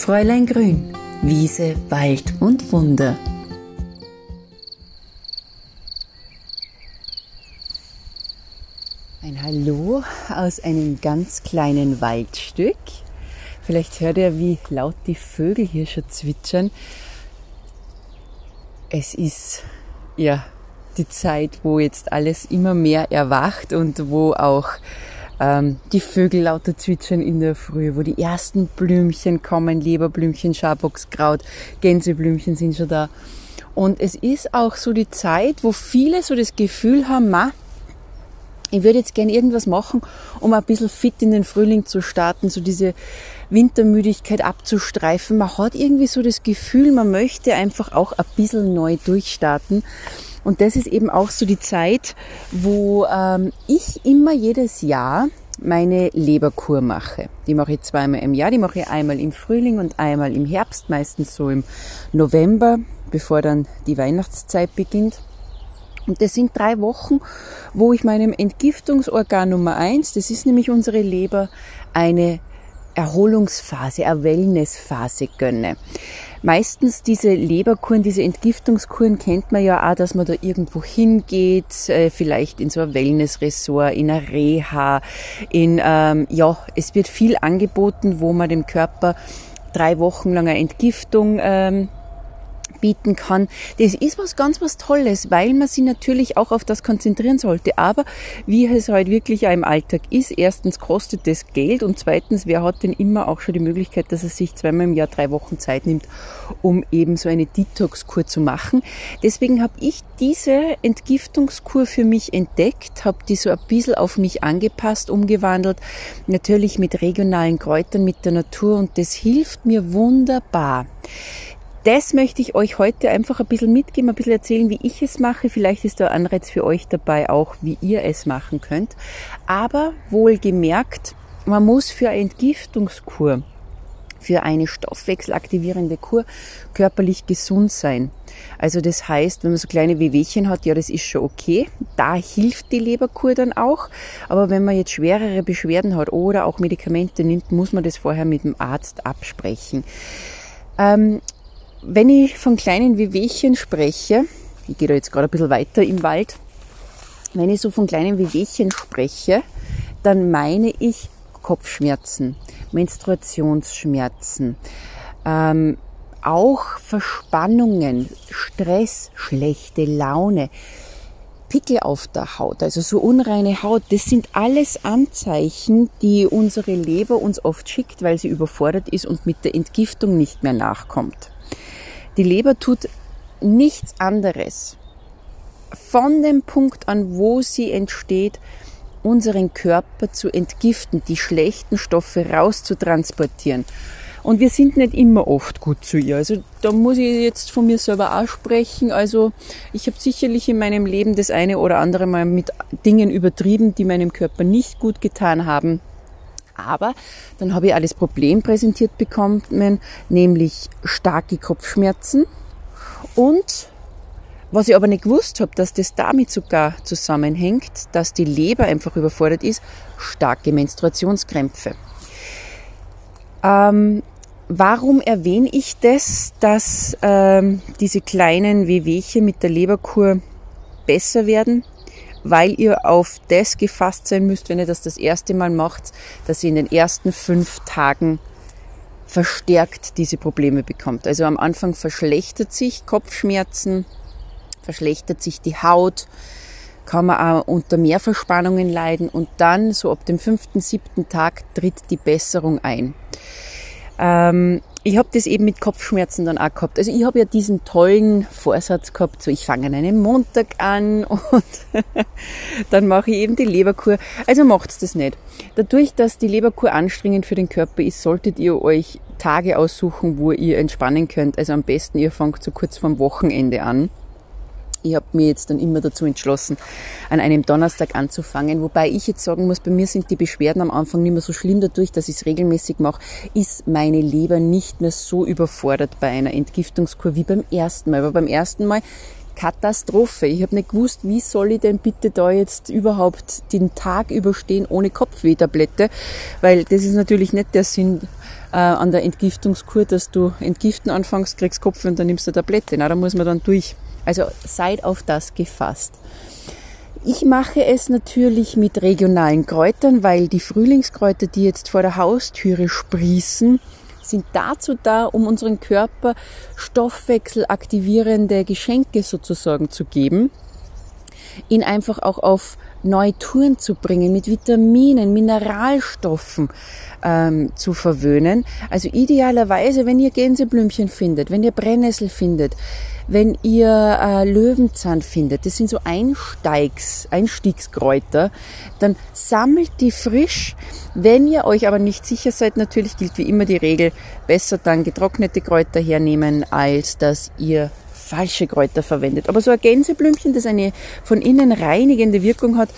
Fräulein Grün, Wiese, Wald und Wunder. Ein Hallo aus einem ganz kleinen Waldstück. Vielleicht hört ihr, wie laut die Vögel hier schon zwitschern. Es ist ja die Zeit, wo jetzt alles immer mehr erwacht und wo auch die Vögel lauter zwitschern in der Früh, wo die ersten Blümchen kommen, Leberblümchen, Schaboxkraut, Gänseblümchen sind schon da. Und es ist auch so die Zeit, wo viele so das Gefühl haben, ma, ich würde jetzt gerne irgendwas machen, um ein bisschen fit in den Frühling zu starten, so diese Wintermüdigkeit abzustreifen. Man hat irgendwie so das Gefühl, man möchte einfach auch ein bisschen neu durchstarten. Und das ist eben auch so die Zeit, wo ähm, ich immer jedes Jahr meine Leberkur mache. Die mache ich zweimal im Jahr. Die mache ich einmal im Frühling und einmal im Herbst, meistens so im November, bevor dann die Weihnachtszeit beginnt. Und das sind drei Wochen, wo ich meinem Entgiftungsorgan Nummer eins, das ist nämlich unsere Leber, eine Erholungsphase, eine Wellnessphase gönne. Meistens diese Leberkuren, diese Entgiftungskuren kennt man ja auch, dass man da irgendwo hingeht, äh, vielleicht in so ein Wellnessressort, in eine Reha, in, ähm, ja, es wird viel angeboten, wo man dem Körper drei Wochen lang eine Entgiftung ähm, bieten kann. Das ist was ganz was Tolles, weil man sich natürlich auch auf das konzentrieren sollte. Aber wie es halt wirklich auch im Alltag ist, erstens kostet das Geld und zweitens, wer hat denn immer auch schon die Möglichkeit, dass er sich zweimal im Jahr drei Wochen Zeit nimmt, um eben so eine Detox-Kur zu machen. Deswegen habe ich diese Entgiftungskur für mich entdeckt, habe die so ein bisschen auf mich angepasst, umgewandelt, natürlich mit regionalen Kräutern, mit der Natur und das hilft mir wunderbar das möchte ich euch heute einfach ein bisschen mitgeben, ein bisschen erzählen, wie ich es mache. Vielleicht ist da ein Anreiz für euch dabei auch, wie ihr es machen könnt. Aber wohlgemerkt, man muss für eine Entgiftungskur, für eine stoffwechselaktivierende Kur körperlich gesund sein. Also das heißt, wenn man so kleine Wehwehchen hat, ja, das ist schon okay. Da hilft die Leberkur dann auch. Aber wenn man jetzt schwerere Beschwerden hat oder auch Medikamente nimmt, muss man das vorher mit dem Arzt absprechen. Ähm, wenn ich von kleinen Wehwehchen spreche, ich gehe da jetzt gerade ein bisschen weiter im Wald, wenn ich so von kleinen Wehwehchen spreche, dann meine ich Kopfschmerzen, Menstruationsschmerzen, ähm, auch Verspannungen, Stress, schlechte Laune, Pickel auf der Haut, also so unreine Haut, das sind alles Anzeichen, die unsere Leber uns oft schickt, weil sie überfordert ist und mit der Entgiftung nicht mehr nachkommt. Die Leber tut nichts anderes. Von dem Punkt an, wo sie entsteht, unseren Körper zu entgiften, die schlechten Stoffe rauszutransportieren. Und wir sind nicht immer oft gut zu ihr. Also da muss ich jetzt von mir selber auch sprechen. Also ich habe sicherlich in meinem Leben das eine oder andere Mal mit Dingen übertrieben, die meinem Körper nicht gut getan haben. Aber dann habe ich das Problem präsentiert bekommen, nämlich starke Kopfschmerzen und was ich aber nicht gewusst habe, dass das damit sogar zusammenhängt, dass die Leber einfach überfordert ist, starke Menstruationskrämpfe. Ähm, warum erwähne ich das, dass ähm, diese kleinen Wehwehchen mit der Leberkur besser werden? Weil ihr auf das gefasst sein müsst, wenn ihr das das erste Mal macht, dass ihr in den ersten fünf Tagen verstärkt diese Probleme bekommt. Also am Anfang verschlechtert sich Kopfschmerzen, verschlechtert sich die Haut, kann man auch unter Mehrverspannungen leiden und dann so ab dem fünften, siebten Tag tritt die Besserung ein. Ähm, ich habe das eben mit Kopfschmerzen dann auch gehabt. Also ich habe ja diesen tollen Vorsatz gehabt, so ich fange an einem Montag an und dann mache ich eben die Leberkur. Also macht's das nicht. Dadurch, dass die Leberkur anstrengend für den Körper ist, solltet ihr euch Tage aussuchen, wo ihr entspannen könnt. Also am besten ihr fangt so kurz vorm Wochenende an. Ich habe mir jetzt dann immer dazu entschlossen, an einem Donnerstag anzufangen. Wobei ich jetzt sagen muss, bei mir sind die Beschwerden am Anfang nicht mehr so schlimm. Dadurch, dass ich es regelmäßig mache, ist meine Leber nicht mehr so überfordert bei einer Entgiftungskur wie beim ersten Mal. Aber beim ersten Mal Katastrophe. Ich habe nicht gewusst, wie soll ich denn bitte da jetzt überhaupt den Tag überstehen ohne Kopfwehtablette, weil das ist natürlich nicht der Sinn äh, an der Entgiftungskur, dass du entgiften anfängst, kriegst Kopf und dann nimmst du Tablette. Na, da muss man dann durch. Also seid auf das gefasst. Ich mache es natürlich mit regionalen Kräutern, weil die Frühlingskräuter, die jetzt vor der Haustüre sprießen, sind dazu da, um unseren Körper stoffwechselaktivierende Geschenke sozusagen zu geben, ihn einfach auch auf neue Touren zu bringen, mit Vitaminen, Mineralstoffen ähm, zu verwöhnen. Also idealerweise, wenn ihr Gänseblümchen findet, wenn ihr Brennnessel findet, wenn ihr äh, Löwenzahn findet, das sind so Einsteigs, Einstiegskräuter, dann sammelt die frisch. Wenn ihr euch aber nicht sicher seid, natürlich gilt wie immer die Regel, besser dann getrocknete Kräuter hernehmen, als dass ihr falsche Kräuter verwendet. Aber so ein Gänseblümchen, das eine von innen reinigende Wirkung hat,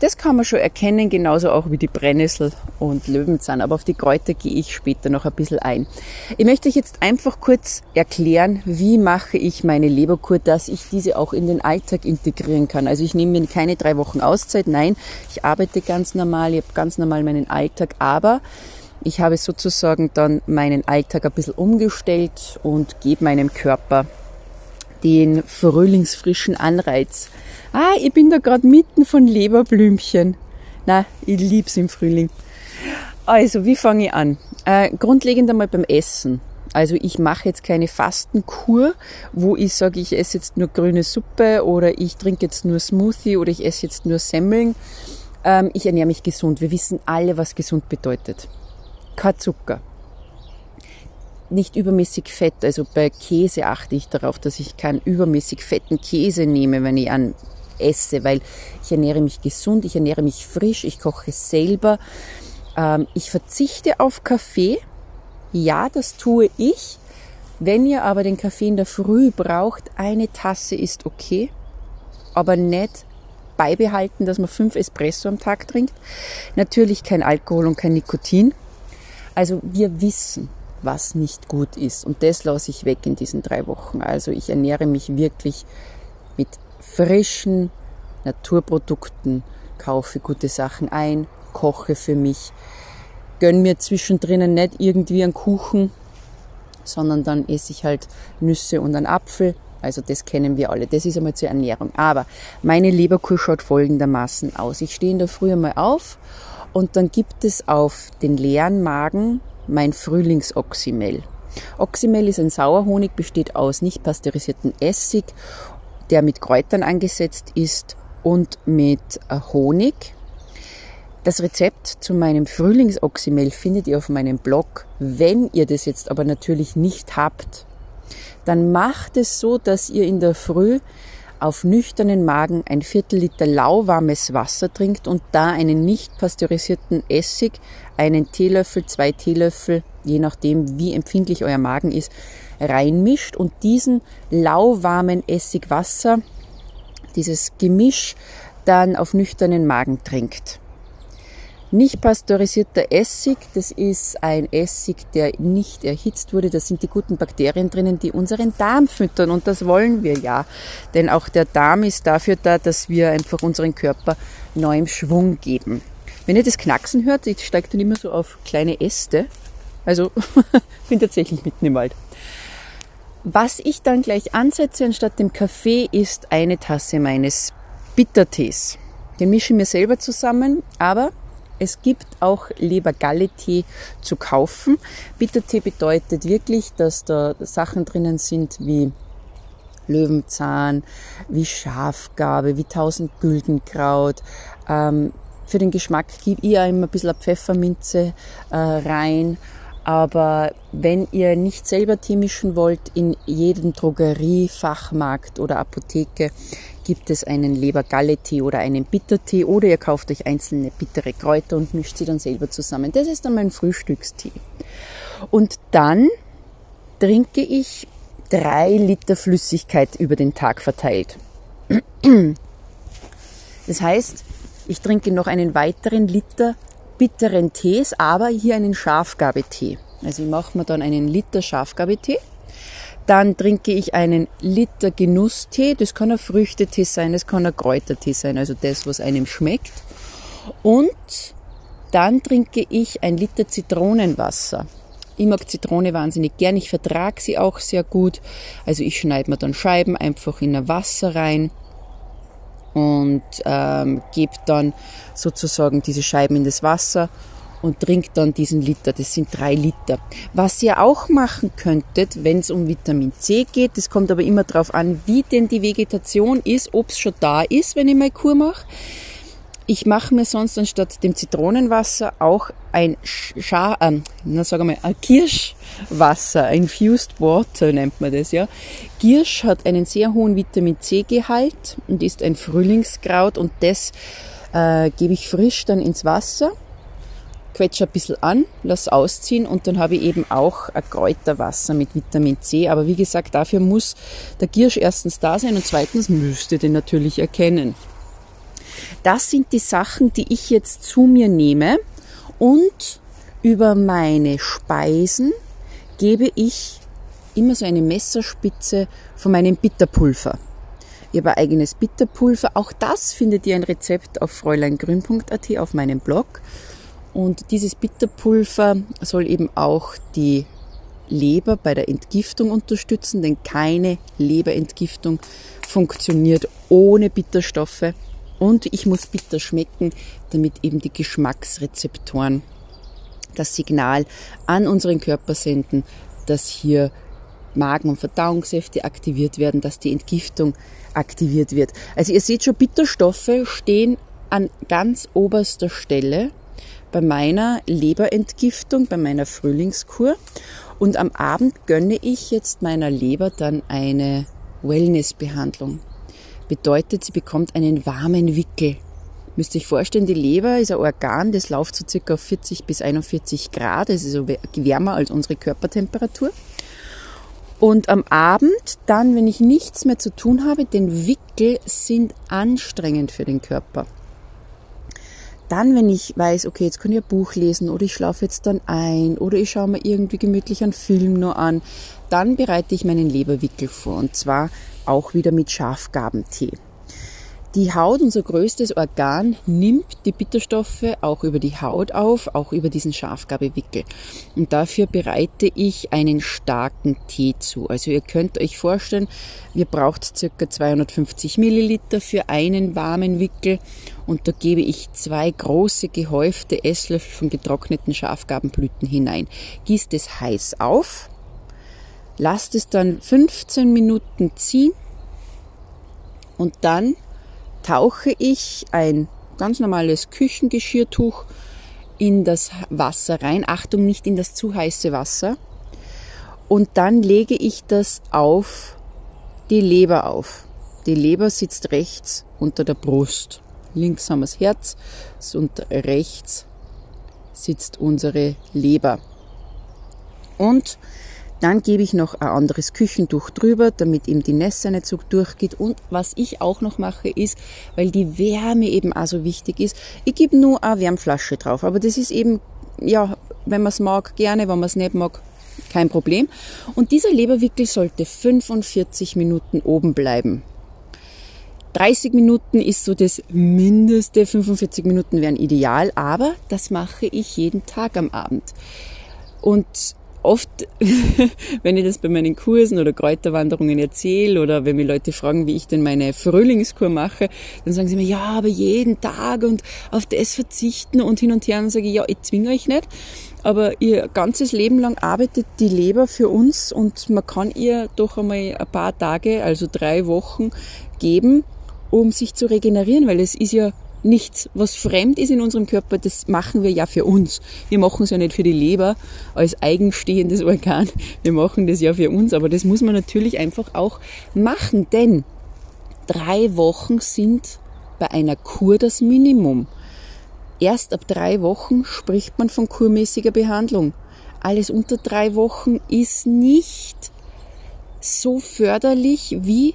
das kann man schon erkennen, genauso auch wie die Brennnessel und Löwenzahn. Aber auf die Kräuter gehe ich später noch ein bisschen ein. Ich möchte euch jetzt einfach kurz erklären, wie mache ich meine Leberkur, dass ich diese auch in den Alltag integrieren kann. Also ich nehme mir keine drei Wochen Auszeit. Nein, ich arbeite ganz normal, ich habe ganz normal meinen Alltag, aber ich habe sozusagen dann meinen Alltag ein bisschen umgestellt und gebe meinem Körper den frühlingsfrischen Anreiz. Ah, ich bin da gerade mitten von Leberblümchen. Na, ich lieb's im Frühling. Also, wie fange ich an? Äh, grundlegend einmal beim Essen. Also ich mache jetzt keine Fastenkur, wo ich sage, ich esse jetzt nur grüne Suppe oder ich trinke jetzt nur Smoothie oder ich esse jetzt nur Semmeln. Ähm, ich ernähre mich gesund. Wir wissen alle, was gesund bedeutet. Kein Zucker, nicht übermäßig fett. Also bei Käse achte ich darauf, dass ich keinen übermäßig fetten Käse nehme, wenn ich an esse, weil ich ernähre mich gesund, ich ernähre mich frisch, ich koche selber. Ähm, ich verzichte auf Kaffee. Ja, das tue ich. Wenn ihr aber den Kaffee in der Früh braucht, eine Tasse ist okay, aber nicht beibehalten, dass man fünf Espresso am Tag trinkt. Natürlich kein Alkohol und kein Nikotin. Also wir wissen, was nicht gut ist. Und das lasse ich weg in diesen drei Wochen. Also ich ernähre mich wirklich mit frischen Naturprodukten, kaufe gute Sachen ein, koche für mich, gönne mir zwischendrin nicht irgendwie einen Kuchen, sondern dann esse ich halt Nüsse und einen Apfel. Also das kennen wir alle. Das ist einmal zur Ernährung. Aber meine Leberkur schaut folgendermaßen aus. Ich stehe in der Früh einmal auf und dann gibt es auf den leeren Magen mein Frühlingsoxymel. Oxymel ist ein Sauerhonig, besteht aus nicht pasteurisierten Essig, der mit Kräutern angesetzt ist und mit äh, Honig. Das Rezept zu meinem Frühlingsoxymel findet ihr auf meinem Blog. Wenn ihr das jetzt aber natürlich nicht habt, dann macht es so, dass ihr in der Früh auf nüchternen Magen ein Viertel Liter lauwarmes Wasser trinkt und da einen nicht pasteurisierten Essig, einen Teelöffel, zwei Teelöffel, je nachdem wie empfindlich euer Magen ist, reinmischt und diesen lauwarmen Essigwasser, dieses Gemisch, dann auf nüchternen Magen trinkt. Nicht pasteurisierter Essig, das ist ein Essig, der nicht erhitzt wurde. Da sind die guten Bakterien drinnen, die unseren Darm füttern und das wollen wir ja. Denn auch der Darm ist dafür da, dass wir einfach unseren Körper neuem Schwung geben. Wenn ihr das Knacksen hört, ich steige dann immer so auf kleine Äste. Also bin tatsächlich mitten im Wald. Was ich dann gleich ansetze anstatt dem Kaffee ist eine Tasse meines Bittertees. Den mische ich mir selber zusammen, aber es gibt auch Lebergalle-Tee zu kaufen. Bittertee bedeutet wirklich, dass da Sachen drinnen sind wie Löwenzahn, wie Schafgabe, wie tausend Güldenkraut. Ähm, für den Geschmack gebe ich auch immer ein bisschen Pfefferminze äh, rein. Aber wenn ihr nicht selber Tee mischen wollt, in jedem Drogerie, Fachmarkt oder Apotheke gibt es einen Lebergalle-Tee oder einen Bittertee oder ihr kauft euch einzelne bittere Kräuter und mischt sie dann selber zusammen. Das ist dann mein Frühstückstee. Und dann trinke ich drei Liter Flüssigkeit über den Tag verteilt. Das heißt, ich trinke noch einen weiteren Liter bitteren Tees, aber hier einen Schafgabetee. Also ich mache mir dann einen Liter Schafgabetee Dann trinke ich einen Liter Genusstee. Das kann ein Früchtetee sein, das kann ein Kräutertee sein, also das, was einem schmeckt. Und dann trinke ich ein Liter Zitronenwasser. Ich mag Zitrone wahnsinnig gern, ich vertrage sie auch sehr gut. Also ich schneide mir dann Scheiben einfach in ein Wasser rein und ähm, gebe dann sozusagen diese Scheiben in das Wasser und trinkt dann diesen Liter. Das sind drei Liter. Was ihr auch machen könntet, wenn es um Vitamin C geht, das kommt aber immer darauf an, wie denn die Vegetation ist, ob es schon da ist, wenn ich meine Kur mache. Ich mache mir sonst anstatt dem Zitronenwasser auch ein Scha äh, na, sag mal, ein Kirschwasser, Infused Water nennt man das, ja. Kirsch hat einen sehr hohen Vitamin C-Gehalt und ist ein Frühlingskraut und das äh, gebe ich frisch dann ins Wasser, quetsche ein bisschen an, lass ausziehen und dann habe ich eben auch ein Kräuterwasser mit Vitamin C. Aber wie gesagt, dafür muss der Kirsch erstens da sein und zweitens müsst ihr den natürlich erkennen. Das sind die Sachen, die ich jetzt zu mir nehme und über meine Speisen gebe ich immer so eine Messerspitze von meinem Bitterpulver. Ich habe ein eigenes Bitterpulver. Auch das findet ihr ein Rezept auf fräuleingrün.at auf meinem Blog. Und dieses Bitterpulver soll eben auch die Leber bei der Entgiftung unterstützen, denn keine Leberentgiftung funktioniert ohne Bitterstoffe. Und ich muss bitter schmecken, damit eben die Geschmacksrezeptoren das Signal an unseren Körper senden, dass hier Magen- und Verdauungssäfte aktiviert werden, dass die Entgiftung aktiviert wird. Also ihr seht schon, Bitterstoffe stehen an ganz oberster Stelle bei meiner Leberentgiftung, bei meiner Frühlingskur. Und am Abend gönne ich jetzt meiner Leber dann eine Wellnessbehandlung bedeutet, sie bekommt einen warmen Wickel. Müsst ihr euch vorstellen, die Leber ist ein Organ, das läuft so circa auf 40 bis 41 Grad, das ist so wärmer als unsere Körpertemperatur. Und am Abend, dann, wenn ich nichts mehr zu tun habe, denn Wickel sind anstrengend für den Körper. Dann, wenn ich weiß, okay, jetzt kann ich ein Buch lesen oder ich schlafe jetzt dann ein oder ich schaue mir irgendwie gemütlich einen Film nur an, dann bereite ich meinen Leberwickel vor und zwar auch wieder mit Schafgabentee. Die Haut, unser größtes Organ, nimmt die Bitterstoffe auch über die Haut auf, auch über diesen Schafgabewickel. Und dafür bereite ich einen starken Tee zu. Also ihr könnt euch vorstellen, ihr braucht circa 250 Milliliter für einen warmen Wickel und da gebe ich zwei große gehäufte Esslöffel von getrockneten Schafgabenblüten hinein. Gießt es heiß auf, lasst es dann 15 Minuten ziehen und dann tauche ich ein ganz normales Küchengeschirrtuch in das Wasser rein. Achtung, nicht in das zu heiße Wasser. Und dann lege ich das auf die Leber auf. Die Leber sitzt rechts unter der Brust. Links haben wir das Herz und rechts sitzt unsere Leber. Und dann gebe ich noch ein anderes Küchentuch drüber, damit eben die Nässe nicht so durchgeht. Und was ich auch noch mache ist, weil die Wärme eben auch so wichtig ist, ich gebe nur eine Wärmflasche drauf. Aber das ist eben, ja, wenn man es mag, gerne, wenn man es nicht mag, kein Problem. Und dieser Leberwickel sollte 45 Minuten oben bleiben. 30 Minuten ist so das Mindeste, 45 Minuten wären ideal, aber das mache ich jeden Tag am Abend. Und oft, wenn ich das bei meinen Kursen oder Kräuterwanderungen erzähle oder wenn mir Leute fragen, wie ich denn meine Frühlingskur mache, dann sagen sie mir, ja, aber jeden Tag und auf das verzichten und hin und her. Und sage ich, ja, ich zwinge euch nicht. Aber ihr ganzes Leben lang arbeitet die Leber für uns und man kann ihr doch einmal ein paar Tage, also drei Wochen geben, um sich zu regenerieren, weil es ist ja nichts, was fremd ist in unserem Körper, das machen wir ja für uns. Wir machen es ja nicht für die Leber als eigenstehendes Organ. Wir machen das ja für uns, aber das muss man natürlich einfach auch machen, denn drei Wochen sind bei einer Kur das Minimum. Erst ab drei Wochen spricht man von kurmäßiger Behandlung. Alles unter drei Wochen ist nicht so förderlich, wie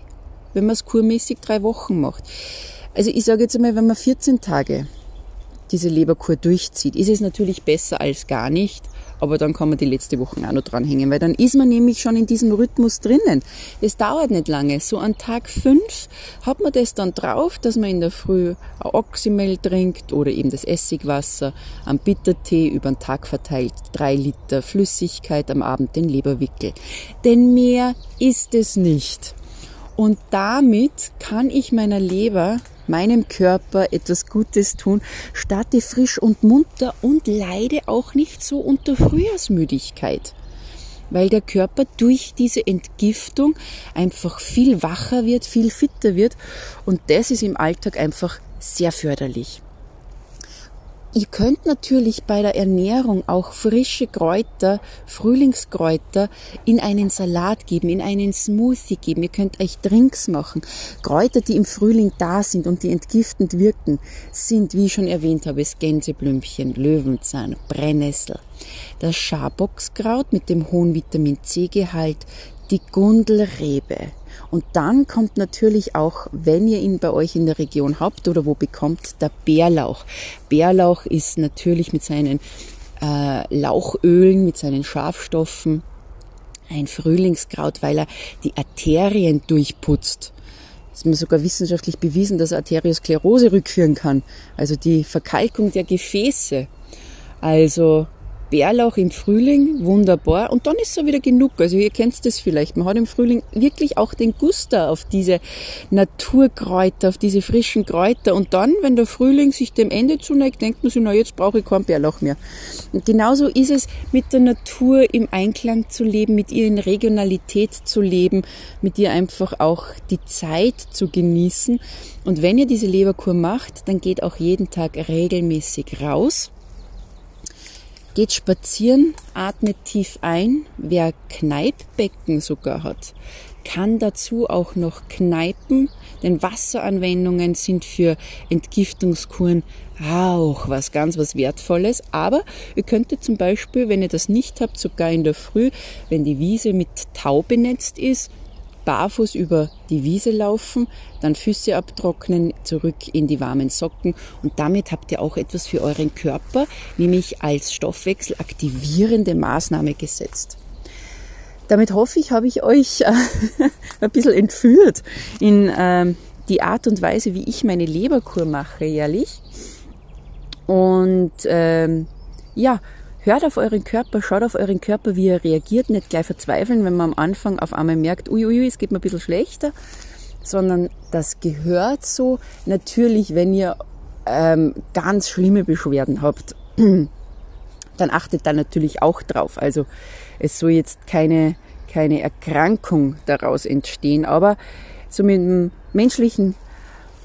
wenn man es kurmäßig drei Wochen macht. Also ich sage jetzt einmal, wenn man 14 Tage diese Leberkur durchzieht, ist es natürlich besser als gar nicht. aber dann kann man die letzte Woche auch noch dranhängen, weil dann ist man nämlich schon in diesem Rhythmus drinnen. Das dauert nicht lange. So an Tag 5 hat man das dann drauf, dass man in der Früh ein Oxymel trinkt oder eben das Essigwasser, am Bittertee über den Tag verteilt, drei Liter Flüssigkeit, am Abend den Leberwickel. Denn mehr ist es nicht. Und damit kann ich meiner Leber, meinem Körper etwas Gutes tun, starte frisch und munter und leide auch nicht so unter Frühjahrsmüdigkeit. Weil der Körper durch diese Entgiftung einfach viel wacher wird, viel fitter wird und das ist im Alltag einfach sehr förderlich. Ihr könnt natürlich bei der Ernährung auch frische Kräuter, Frühlingskräuter in einen Salat geben, in einen Smoothie geben. Ihr könnt euch Drinks machen. Kräuter, die im Frühling da sind und die entgiftend wirken, sind, wie ich schon erwähnt habe, das Gänseblümchen, Löwenzahn, Brennnessel, das Schaboxkraut mit dem hohen Vitamin C-Gehalt, die Gundelrebe. Und dann kommt natürlich auch, wenn ihr ihn bei euch in der Region habt oder wo bekommt, der Bärlauch. Bärlauch ist natürlich mit seinen äh, Lauchölen, mit seinen Schafstoffen ein Frühlingskraut, weil er die Arterien durchputzt. Es ist mir sogar wissenschaftlich bewiesen, dass er Arteriosklerose rückführen kann, also die Verkalkung der Gefäße. Also Bärlauch im Frühling, wunderbar. Und dann ist so wieder genug. Also ihr kennt das vielleicht. Man hat im Frühling wirklich auch den Guster auf diese Naturkräuter, auf diese frischen Kräuter. Und dann, wenn der Frühling sich dem Ende zuneigt, denkt man sich, na jetzt brauche ich keinen Bärlauch mehr. Und genauso ist es mit der Natur im Einklang zu leben, mit ihr in Regionalität zu leben, mit ihr einfach auch die Zeit zu genießen. Und wenn ihr diese Leberkur macht, dann geht auch jeden Tag regelmäßig raus Geht spazieren, atmet tief ein. Wer Kneippbecken sogar hat, kann dazu auch noch kneipen, denn Wasseranwendungen sind für Entgiftungskuren auch was ganz was Wertvolles. Aber ihr könntet zum Beispiel, wenn ihr das nicht habt, sogar in der Früh, wenn die Wiese mit Tau benetzt ist, barfuß über die Wiese laufen, dann Füße abtrocknen, zurück in die warmen Socken und damit habt ihr auch etwas für euren Körper, nämlich als stoffwechselaktivierende Maßnahme gesetzt. Damit hoffe ich, habe ich euch äh, ein bisschen entführt in äh, die Art und Weise, wie ich meine Leberkur mache jährlich. Und ähm, ja, Hört auf euren Körper, schaut auf euren Körper, wie er reagiert, nicht gleich verzweifeln, wenn man am Anfang auf einmal merkt, uiuiui, ui, es geht mir ein bisschen schlechter, sondern das gehört so. Natürlich, wenn ihr ähm, ganz schlimme Beschwerden habt, dann achtet da natürlich auch drauf. Also es soll jetzt keine, keine Erkrankung daraus entstehen, aber so mit dem menschlichen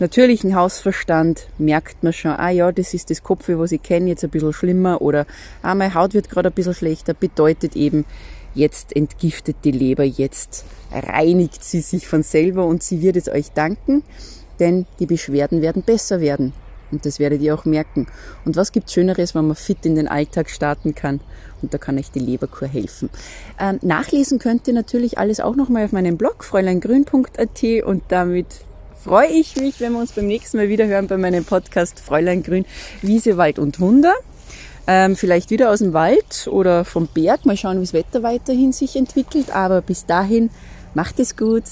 natürlichen Hausverstand merkt man schon, ah ja, das ist das Kopf, was ich kenne, jetzt ein bisschen schlimmer oder ah, meine Haut wird gerade ein bisschen schlechter, bedeutet eben, jetzt entgiftet die Leber, jetzt reinigt sie sich von selber und sie wird es euch danken, denn die Beschwerden werden besser werden. Und das werdet ihr auch merken. Und was gibt Schöneres, wenn man fit in den Alltag starten kann? Und da kann euch die Leberkur helfen. Ähm, nachlesen könnt ihr natürlich alles auch nochmal auf meinem Blog fräuleingrün.at und damit freue ich mich, wenn wir uns beim nächsten Mal wieder hören bei meinem Podcast Fräulein Grün, Wiese, Wald und Wunder. Ähm, vielleicht wieder aus dem Wald oder vom Berg. Mal schauen, wie das Wetter weiterhin sich entwickelt. Aber bis dahin, macht es gut.